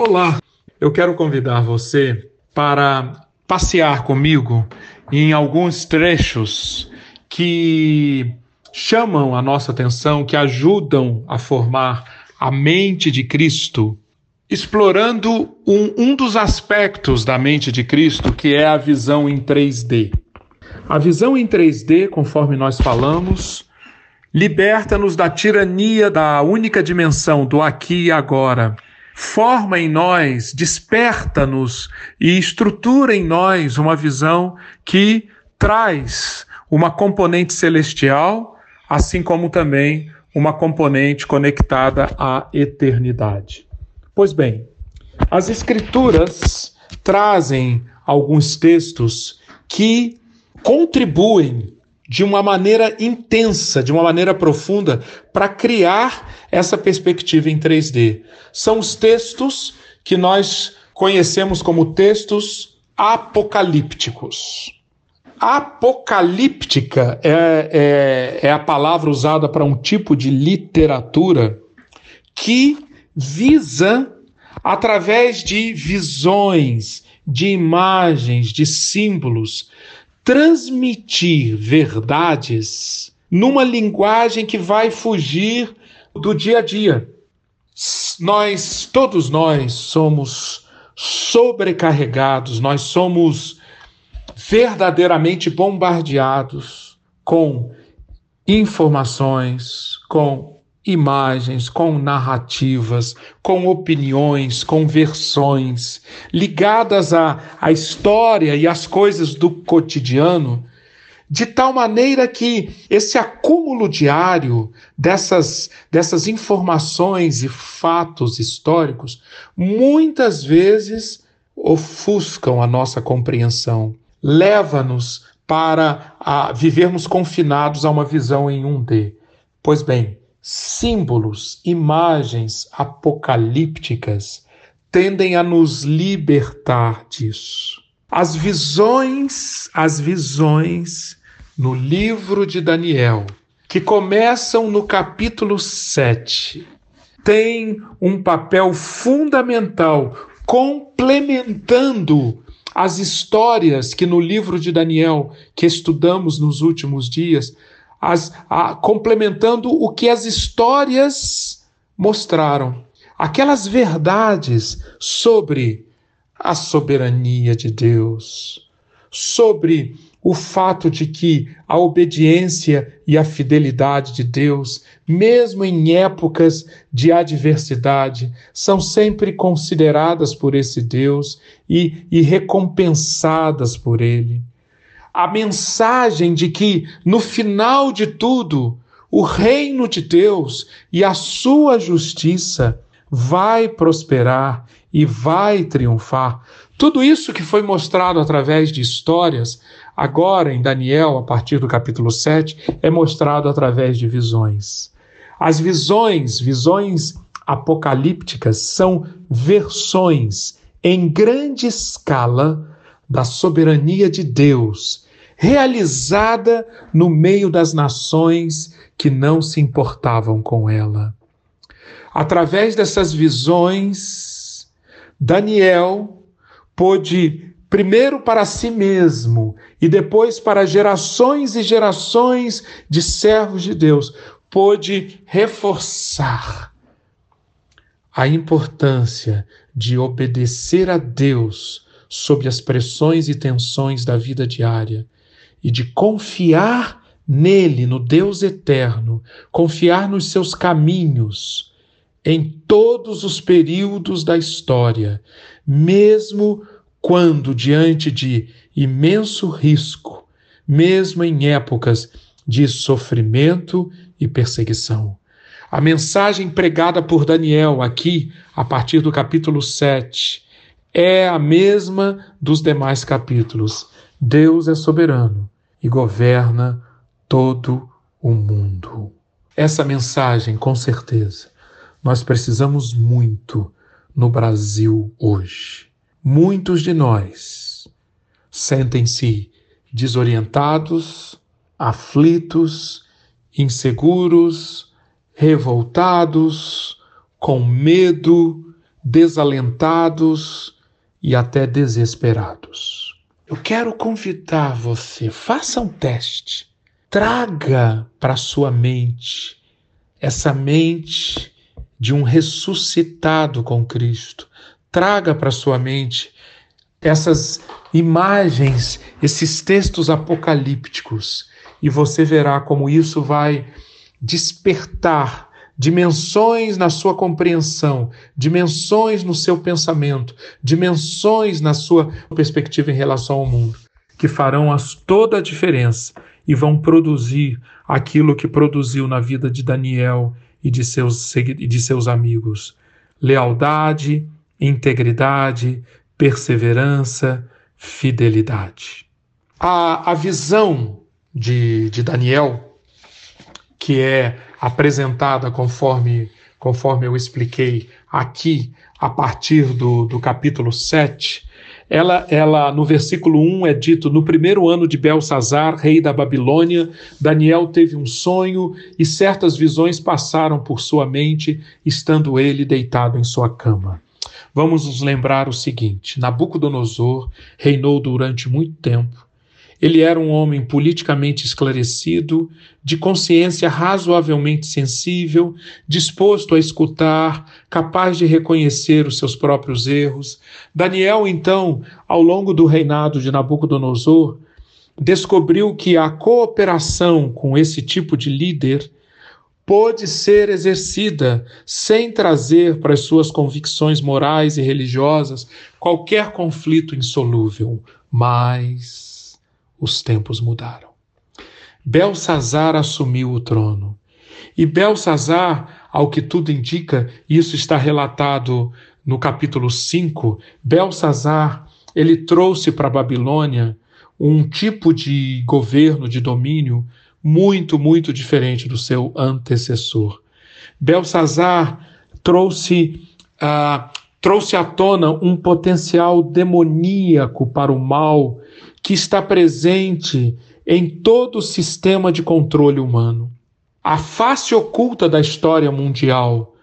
Olá, eu quero convidar você para passear comigo em alguns trechos que chamam a nossa atenção, que ajudam a formar a mente de Cristo, explorando um, um dos aspectos da mente de Cristo, que é a visão em 3D. A visão em 3D, conforme nós falamos, liberta-nos da tirania da única dimensão do aqui e agora forma em nós, desperta-nos e estrutura em nós uma visão que traz uma componente celestial, assim como também uma componente conectada à eternidade. Pois bem, as Escrituras trazem alguns textos que contribuem de uma maneira intensa, de uma maneira profunda, para criar essa perspectiva em 3D. São os textos que nós conhecemos como textos apocalípticos. Apocalíptica é, é, é a palavra usada para um tipo de literatura que visa, através de visões, de imagens, de símbolos, transmitir verdades numa linguagem que vai fugir do dia a dia. Nós, todos nós, somos sobrecarregados, nós somos verdadeiramente bombardeados com informações, com imagens, com narrativas, com opiniões, com versões ligadas à, à história e às coisas do cotidiano, de tal maneira que esse acúmulo diário dessas, dessas informações e fatos históricos muitas vezes ofuscam a nossa compreensão, leva-nos para a, vivermos confinados a uma visão em 1D. Pois bem, símbolos, imagens apocalípticas tendem a nos libertar disso. As visões, as visões no livro de Daniel, que começam no capítulo 7, têm um papel fundamental complementando as histórias que no livro de Daniel que estudamos nos últimos dias as, a, complementando o que as histórias mostraram. Aquelas verdades sobre a soberania de Deus, sobre o fato de que a obediência e a fidelidade de Deus, mesmo em épocas de adversidade, são sempre consideradas por esse Deus e, e recompensadas por Ele a mensagem de que, no final de tudo, o reino de Deus e a sua justiça vai prosperar e vai triunfar. Tudo isso que foi mostrado através de histórias, agora em Daniel, a partir do capítulo 7, é mostrado através de visões. As visões, visões apocalípticas, são versões em grande escala da soberania de Deus realizada no meio das nações que não se importavam com ela. Através dessas visões, Daniel pôde, primeiro para si mesmo e depois para gerações e gerações de servos de Deus, pôde reforçar a importância de obedecer a Deus sobre as pressões e tensões da vida diária e de confiar nele, no Deus eterno, confiar nos seus caminhos em todos os períodos da história, mesmo quando diante de imenso risco, mesmo em épocas de sofrimento e perseguição. A mensagem pregada por Daniel aqui, a partir do capítulo 7, é a mesma dos demais capítulos. Deus é soberano e governa todo o mundo. Essa mensagem, com certeza, nós precisamos muito no Brasil hoje. Muitos de nós sentem-se desorientados, aflitos, inseguros, revoltados, com medo desalentados e até desesperados. Eu quero convidar você, faça um teste. Traga para sua mente essa mente de um ressuscitado com Cristo. Traga para sua mente essas imagens, esses textos apocalípticos, e você verá como isso vai despertar dimensões na sua compreensão, dimensões no seu pensamento, dimensões na sua perspectiva em relação ao mundo, que farão as, toda a diferença e vão produzir aquilo que produziu na vida de Daniel e de seus, de seus amigos: lealdade, integridade, perseverança, fidelidade. A, a visão de, de Daniel, que é apresentada conforme, conforme eu expliquei aqui, a partir do, do capítulo 7, ela, ela, no versículo 1 é dito: No primeiro ano de Belsazar, rei da Babilônia, Daniel teve um sonho e certas visões passaram por sua mente, estando ele deitado em sua cama. Vamos nos lembrar o seguinte: Nabucodonosor reinou durante muito tempo ele era um homem politicamente esclarecido, de consciência razoavelmente sensível, disposto a escutar, capaz de reconhecer os seus próprios erros. Daniel, então, ao longo do reinado de Nabucodonosor, descobriu que a cooperação com esse tipo de líder pôde ser exercida sem trazer para as suas convicções morais e religiosas qualquer conflito insolúvel, mas os tempos mudaram. Belsazar assumiu o trono. E Belsazar, ao que tudo indica, isso está relatado no capítulo 5, Belsazar, ele trouxe para a Babilônia um tipo de governo, de domínio, muito, muito diferente do seu antecessor. Belsazar trouxe, uh, trouxe à tona um potencial demoníaco para o mal que está presente em todo o sistema de controle humano. A face oculta da história mundial.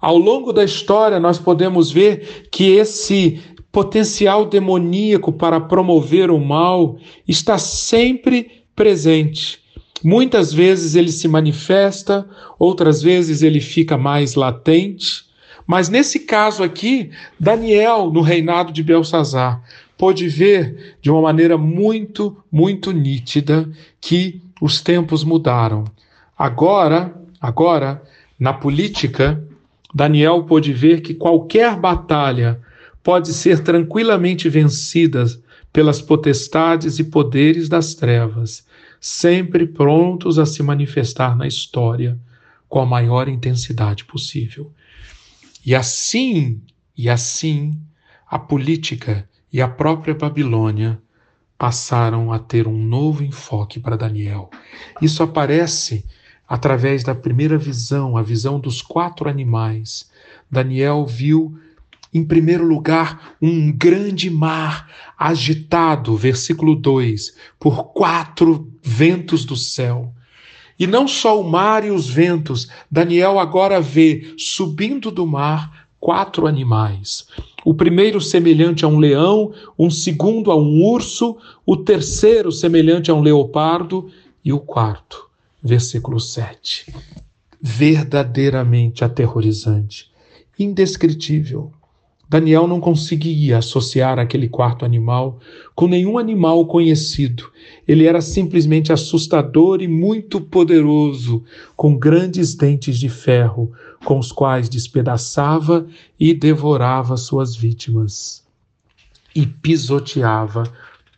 Ao longo da história, nós podemos ver que esse potencial demoníaco para promover o mal está sempre presente. Muitas vezes ele se manifesta, outras vezes ele fica mais latente. Mas nesse caso aqui, Daniel, no reinado de Belsazar, pôde ver de uma maneira muito, muito nítida que os tempos mudaram. Agora, agora, na política, Daniel pôde ver que qualquer batalha pode ser tranquilamente vencida pelas potestades e poderes das trevas, sempre prontos a se manifestar na história com a maior intensidade possível. E assim, e assim, a política e a própria Babilônia passaram a ter um novo enfoque para Daniel. Isso aparece através da primeira visão, a visão dos quatro animais. Daniel viu, em primeiro lugar, um grande mar agitado, versículo 2, por quatro ventos do céu. E não só o mar e os ventos, Daniel agora vê subindo do mar quatro animais. O primeiro semelhante a um leão, um segundo a um urso, o terceiro semelhante a um leopardo e o quarto, versículo 7. Verdadeiramente aterrorizante, indescritível. Daniel não conseguia associar aquele quarto animal com nenhum animal conhecido. Ele era simplesmente assustador e muito poderoso, com grandes dentes de ferro, com os quais despedaçava e devorava suas vítimas e pisoteava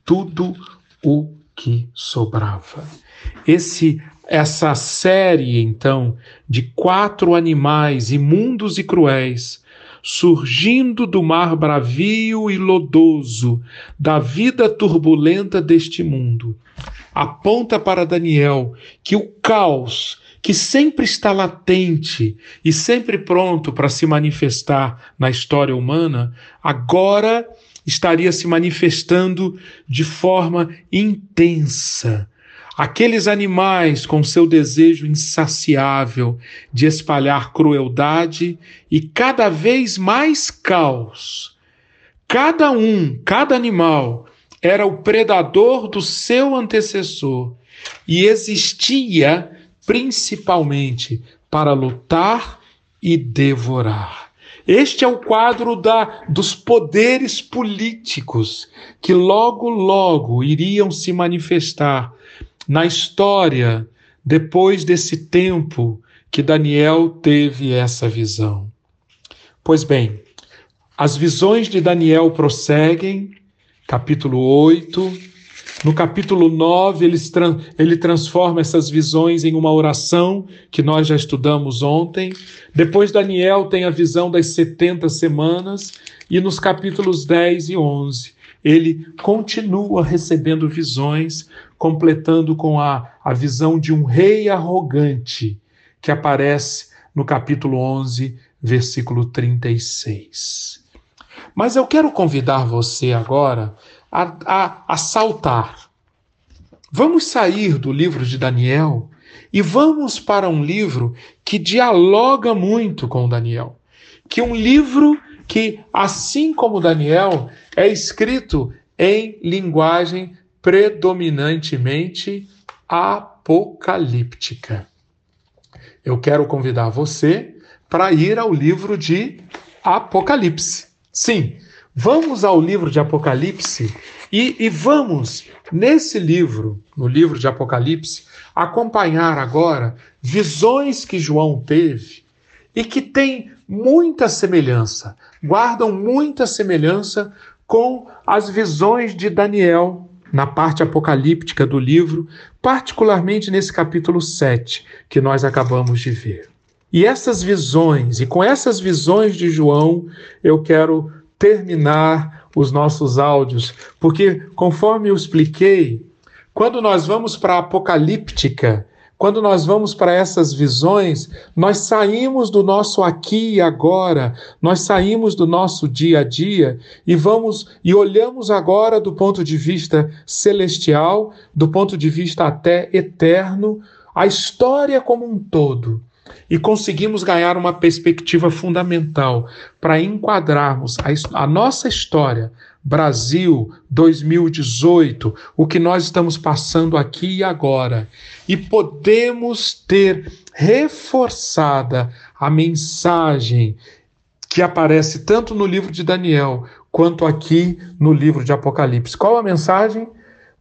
tudo o que sobrava. Esse essa série então de quatro animais imundos e cruéis surgindo do mar bravio e lodoso, da vida turbulenta deste mundo, aponta para Daniel que o caos, que sempre está latente e sempre pronto para se manifestar na história humana, agora estaria se manifestando de forma intensa Aqueles animais com seu desejo insaciável de espalhar crueldade e cada vez mais caos. Cada um, cada animal, era o predador do seu antecessor e existia principalmente para lutar e devorar. Este é o quadro da, dos poderes políticos que logo, logo iriam se manifestar na história depois desse tempo que Daniel teve essa visão. Pois bem, as visões de Daniel prosseguem, capítulo 8. No capítulo 9, ele, ele transforma essas visões em uma oração que nós já estudamos ontem. Depois, Daniel tem a visão das 70 semanas. E nos capítulos 10 e 11, ele continua recebendo visões, completando com a, a visão de um rei arrogante, que aparece no capítulo 11, versículo 36. Mas eu quero convidar você agora a, a, a saltar. Vamos sair do livro de Daniel e vamos para um livro que dialoga muito com Daniel. Que um livro que, assim como Daniel, é escrito em linguagem predominantemente apocalíptica. Eu quero convidar você para ir ao livro de Apocalipse. Sim, vamos ao livro de Apocalipse e, e vamos, nesse livro, no livro de Apocalipse, acompanhar agora visões que João teve e que tem muita semelhança, guardam muita semelhança com as visões de Daniel na parte apocalíptica do livro, particularmente nesse capítulo 7 que nós acabamos de ver. E essas visões, e com essas visões de João, eu quero terminar os nossos áudios, porque conforme eu expliquei, quando nós vamos para a apocalíptica, quando nós vamos para essas visões, nós saímos do nosso aqui e agora, nós saímos do nosso dia a dia e vamos e olhamos agora do ponto de vista celestial, do ponto de vista até eterno, a história como um todo. E conseguimos ganhar uma perspectiva fundamental para enquadrarmos a, a nossa história Brasil 2018, o que nós estamos passando aqui e agora, e podemos ter reforçada a mensagem que aparece tanto no livro de Daniel quanto aqui no livro de Apocalipse. Qual a mensagem?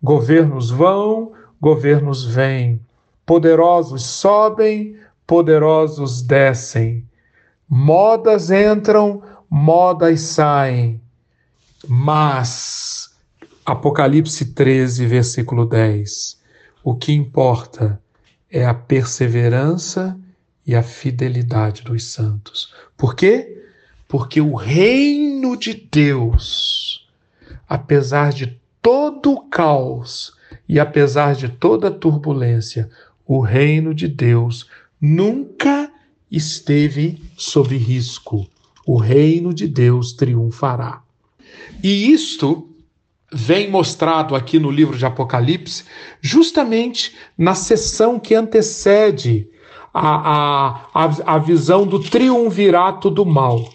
Governos vão, governos vêm. Poderosos sobem, poderosos descem. Modas entram, modas saem mas, Apocalipse 13, versículo 10, o que importa é a perseverança e a fidelidade dos santos. Por quê? Porque o reino de Deus, apesar de todo o caos e apesar de toda a turbulência, o reino de Deus nunca esteve sob risco. O reino de Deus triunfará. E isto vem mostrado aqui no livro de Apocalipse, justamente na sessão que antecede a, a, a, visão do triunvirato do mal.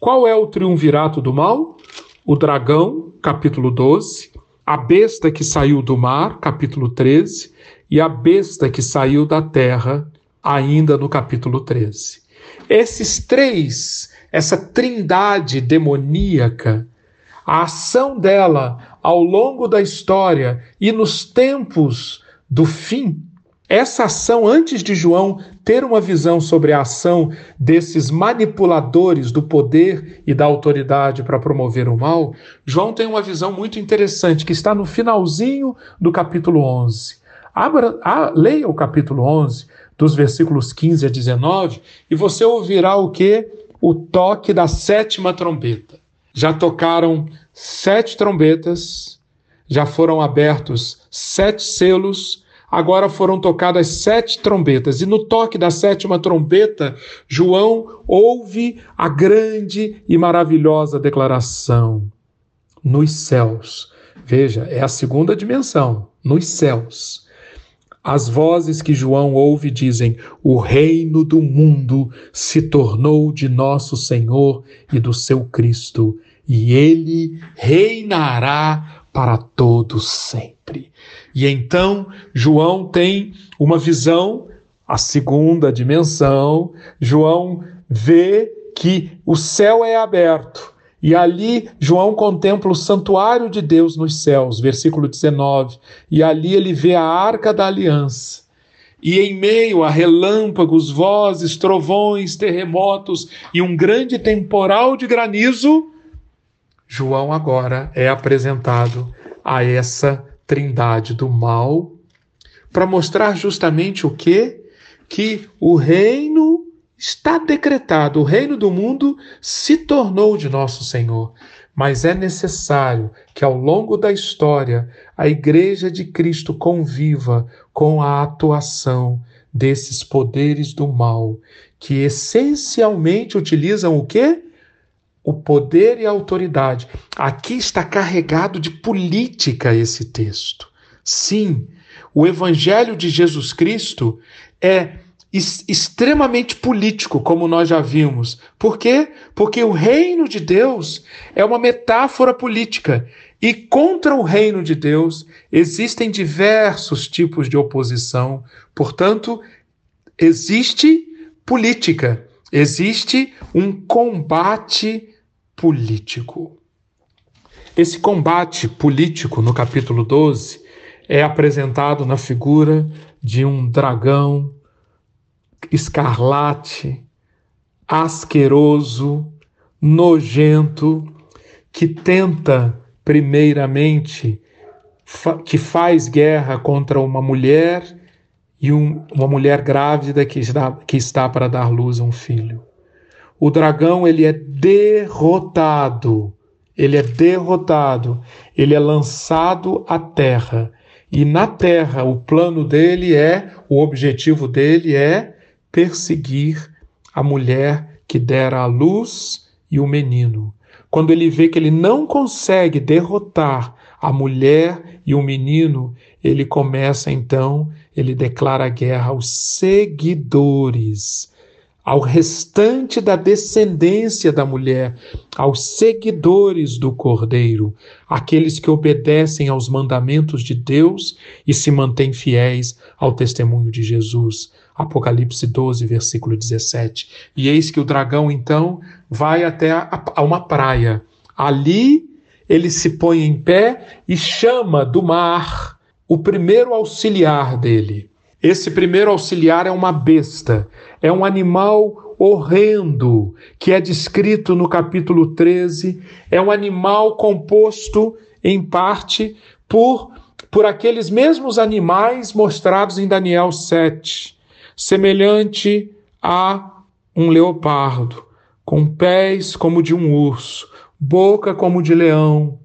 Qual é o triunvirato do mal? O dragão, capítulo 12, a besta que saiu do mar, capítulo 13, e a besta que saiu da terra, ainda no capítulo 13. Esses três, essa trindade demoníaca, a ação dela ao longo da história e nos tempos do fim, essa ação, antes de João ter uma visão sobre a ação desses manipuladores do poder e da autoridade para promover o mal, João tem uma visão muito interessante que está no finalzinho do capítulo 11. Abra, a, leia o capítulo 11, dos versículos 15 a 19, e você ouvirá o que? O toque da sétima trombeta já tocaram sete trombetas, já foram abertos sete selos, agora foram tocadas sete trombetas. E no toque da sétima trombeta, João ouve a grande e maravilhosa declaração: nos céus. Veja, é a segunda dimensão, nos céus. As vozes que João ouve dizem: O reino do mundo se tornou de nosso Senhor e do seu Cristo, e ele reinará para todos sempre. E então João tem uma visão, a segunda dimensão. João vê que o céu é aberto e ali João contempla o santuário de Deus nos céus, versículo 19. E ali ele vê a arca da aliança. E em meio a relâmpagos, vozes, trovões, terremotos e um grande temporal de granizo, João agora é apresentado a essa trindade do mal para mostrar justamente o que? Que o reino Está decretado, o reino do mundo se tornou de nosso Senhor, mas é necessário que ao longo da história a Igreja de Cristo conviva com a atuação desses poderes do mal, que essencialmente utilizam o quê? O poder e a autoridade. Aqui está carregado de política esse texto. Sim, o Evangelho de Jesus Cristo é extremamente político, como nós já vimos. Por quê? Porque o reino de Deus é uma metáfora política. E contra o reino de Deus existem diversos tipos de oposição. Portanto, existe política, existe um combate político. Esse combate político, no capítulo 12, é apresentado na figura de um dragão escarlate, asqueroso, nojento, que tenta, primeiramente, fa que faz guerra contra uma mulher e um, uma mulher grávida que está, que está para dar luz a um filho. O dragão ele é derrotado, ele é derrotado, ele é lançado à terra. E na terra, o plano dele é, o objetivo dele é perseguir a mulher que dera a luz e o menino. Quando ele vê que ele não consegue derrotar a mulher e o menino, ele começa então, ele declara guerra aos seguidores ao restante da descendência da mulher, aos seguidores do Cordeiro, aqueles que obedecem aos mandamentos de Deus e se mantêm fiéis ao testemunho de Jesus. Apocalipse 12, versículo 17. E eis que o dragão então vai até a, a uma praia. Ali ele se põe em pé e chama do mar o primeiro auxiliar dele. Esse primeiro auxiliar é uma besta, é um animal horrendo, que é descrito no capítulo 13, é um animal composto em parte por por aqueles mesmos animais mostrados em Daniel 7, semelhante a um leopardo, com pés como de um urso, boca como de leão.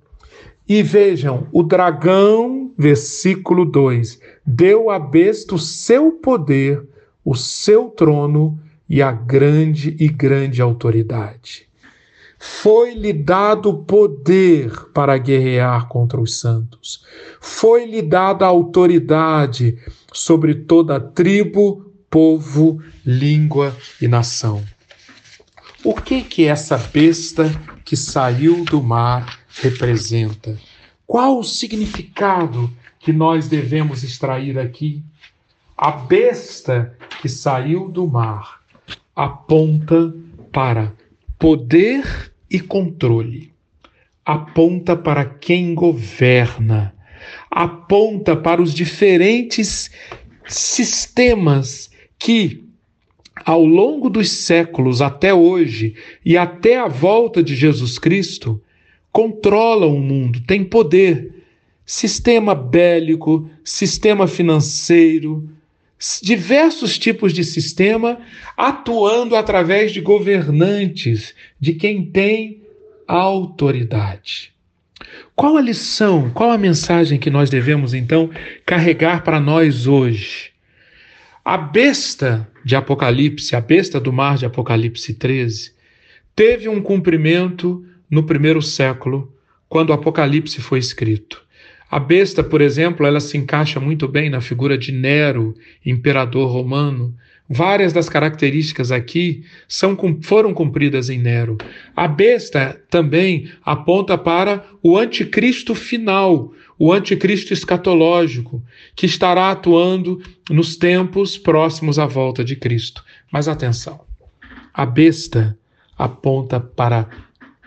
E vejam, o dragão, versículo 2, deu à besta o seu poder, o seu trono e a grande e grande autoridade. Foi-lhe dado poder para guerrear contra os santos. Foi-lhe dada autoridade sobre toda tribo, povo, língua e nação. O que que essa besta que saiu do mar representa? Qual o significado que nós devemos extrair aqui. A besta que saiu do mar aponta para poder e controle, aponta para quem governa, aponta para os diferentes sistemas que, ao longo dos séculos até hoje e até a volta de Jesus Cristo, controlam o mundo, têm poder sistema bélico, sistema financeiro, diversos tipos de sistema atuando através de governantes, de quem tem autoridade. Qual a lição, qual a mensagem que nós devemos então carregar para nós hoje? A besta de Apocalipse, a besta do mar de Apocalipse 13, teve um cumprimento no primeiro século, quando o Apocalipse foi escrito. A besta, por exemplo, ela se encaixa muito bem na figura de Nero, imperador romano. Várias das características aqui são, foram cumpridas em Nero. A besta também aponta para o anticristo final, o anticristo escatológico, que estará atuando nos tempos próximos à volta de Cristo. Mas atenção, a besta aponta para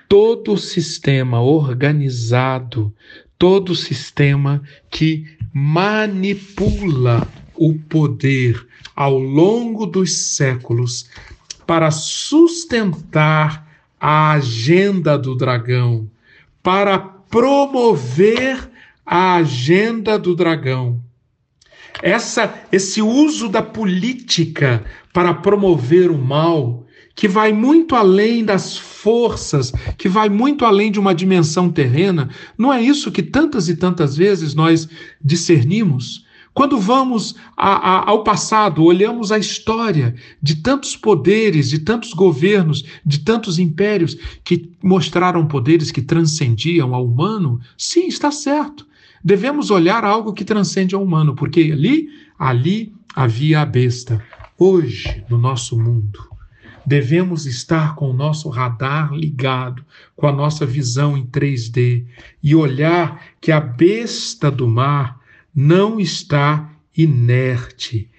todo o sistema organizado, todo o sistema que manipula o poder ao longo dos séculos para sustentar a agenda do dragão, para promover a agenda do dragão. Essa, esse uso da política para promover o mal, que vai muito além das forças, que vai muito além de uma dimensão terrena, não é isso que tantas e tantas vezes nós discernimos? Quando vamos a, a, ao passado, olhamos a história de tantos poderes, de tantos governos, de tantos impérios que mostraram poderes que transcendiam ao humano, sim, está certo. Devemos olhar algo que transcende ao humano, porque ali, ali havia a besta. Hoje, no nosso mundo, devemos estar com o nosso radar ligado, com a nossa visão em 3D e olhar que a besta do mar não está inerte.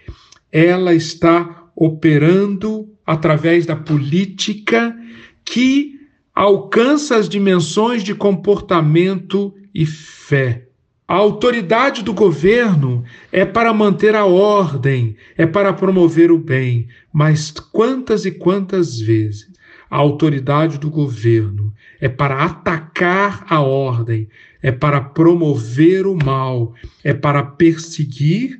Ela está operando através da política que alcança as dimensões de comportamento e fé. A autoridade do governo é para manter a ordem, é para promover o bem, mas quantas e quantas vezes a autoridade do governo é para atacar a ordem, é para promover o mal, é para perseguir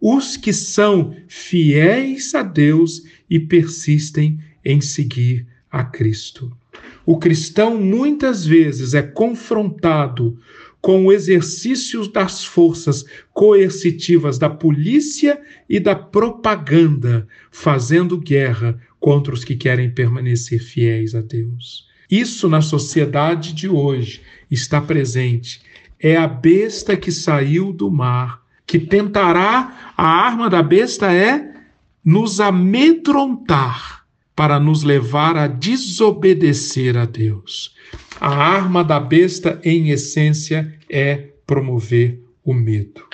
os que são fiéis a Deus e persistem em seguir a Cristo. O cristão muitas vezes é confrontado com o exercício das forças coercitivas da polícia e da propaganda, fazendo guerra contra os que querem permanecer fiéis a Deus. Isso na sociedade de hoje está presente. É a besta que saiu do mar, que tentará, a arma da besta é nos amedrontar para nos levar a desobedecer a Deus. A arma da besta, em essência, é promover o medo.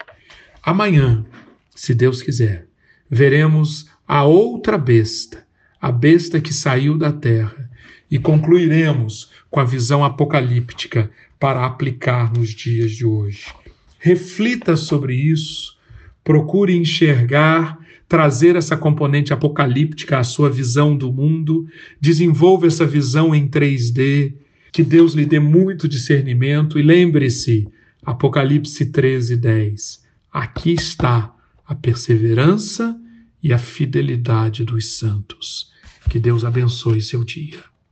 Amanhã, se Deus quiser, veremos a outra besta, a besta que saiu da terra, e concluiremos com a visão apocalíptica para aplicar nos dias de hoje. Reflita sobre isso, procure enxergar, trazer essa componente apocalíptica à sua visão do mundo, desenvolva essa visão em 3D, que Deus lhe dê muito discernimento e lembre-se, Apocalipse 13, 10. Aqui está a perseverança e a fidelidade dos santos. Que Deus abençoe seu dia.